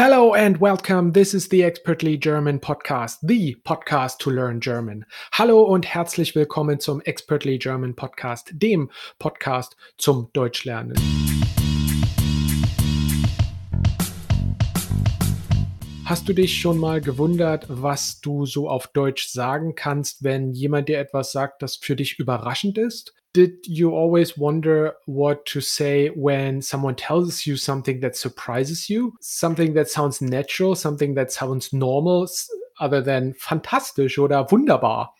Hello and welcome. This is the Expertly German Podcast, the podcast to learn German. Hallo und herzlich willkommen zum Expertly German Podcast, dem Podcast zum Deutschlernen. Hast du dich schon mal gewundert, was du so auf Deutsch sagen kannst, wenn jemand dir etwas sagt, das für dich überraschend ist? Did you always wonder what to say when someone tells you something that surprises you? Something that sounds natural, something that sounds normal, other than fantastisch oder wunderbar.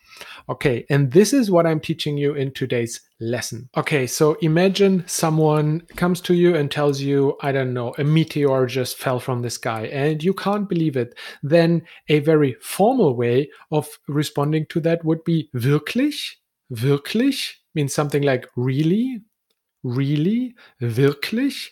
Okay, and this is what I'm teaching you in today's lesson. Okay, so imagine someone comes to you and tells you, I don't know, a meteor just fell from the sky and you can't believe it. Then a very formal way of responding to that would be wirklich, wirklich, means something like really, really, wirklich.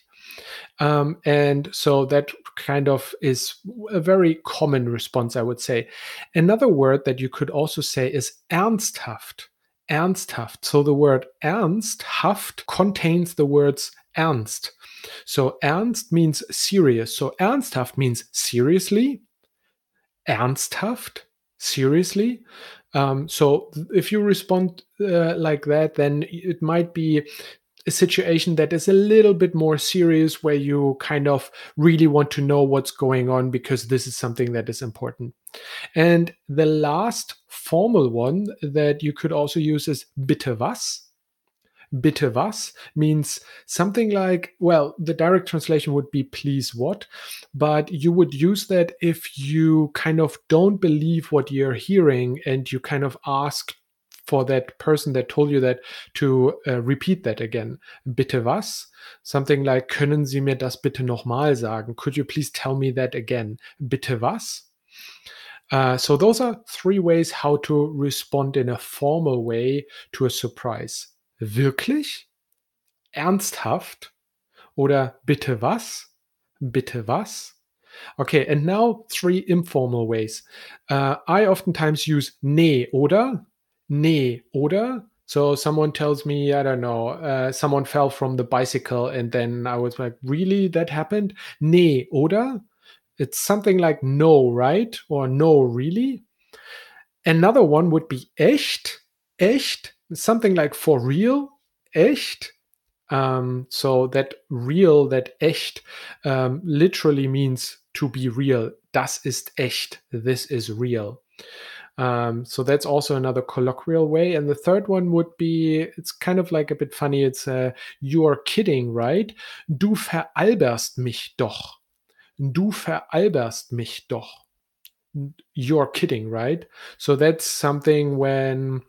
Um, and so that kind of is a very common response, I would say. Another word that you could also say is ernsthaft. Ernsthaft. So the word ernsthaft contains the words ernst. So ernst means serious. So ernsthaft means seriously. Ernsthaft, seriously. Um, so if you respond uh, like that, then it might be a situation that is a little bit more serious where you kind of really want to know what's going on because this is something that is important. And the last formal one that you could also use is bitte was bitte was means something like, well, the direct translation would be please what, but you would use that if you kind of don't believe what you're hearing and you kind of ask for that person that told you that to uh, repeat that again. Bitte was? Something like, können Sie mir das bitte nochmal sagen? Could you please tell me that again? Bitte was? Uh, so those are three ways how to respond in a formal way to a surprise. Wirklich? Ernsthaft? Oder bitte was? Bitte was? Okay, and now three informal ways. Uh, I oftentimes use ne oder, ne oder. So someone tells me, I don't know, uh, someone fell from the bicycle, and then I was like, really, that happened? Ne oder? It's something like no, right? Or no, really? Another one would be echt, echt something like for real, echt. Um, so that real, that echt, um, literally means to be real. Das ist echt. This is real. Um, so that's also another colloquial way. And the third one would be it's kind of like a bit funny. It's uh, you are kidding, right? Du veralberst mich doch. Du veralberst mich doch. You're kidding, right? So that's something when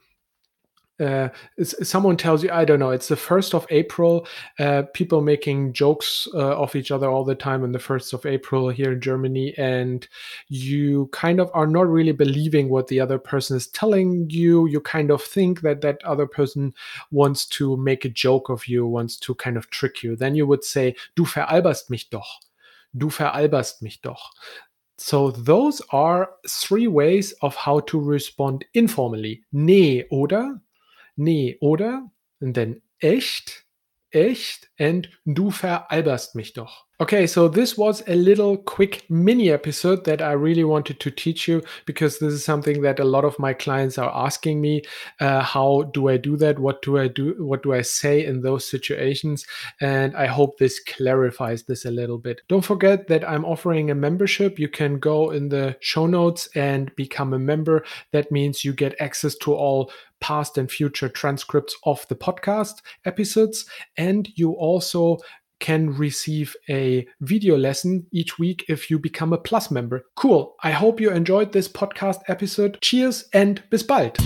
uh, someone tells you, I don't know, it's the 1st of April, uh, people making jokes uh, of each other all the time on the 1st of April here in Germany, and you kind of are not really believing what the other person is telling you. You kind of think that that other person wants to make a joke of you, wants to kind of trick you. Then you would say, Du veralberst mich doch. Du veralberst mich doch. So those are three ways of how to respond informally. Nee, oder? Nee, oder? Then echt, echt, and du veralberst mich doch. Okay, so this was a little quick mini episode that I really wanted to teach you because this is something that a lot of my clients are asking me. Uh, how do I do that? What do I do? What do I say in those situations? And I hope this clarifies this a little bit. Don't forget that I'm offering a membership. You can go in the show notes and become a member. That means you get access to all past and future transcripts of the podcast episodes. And you also can receive a video lesson each week if you become a Plus member. Cool. I hope you enjoyed this podcast episode. Cheers and bis bald.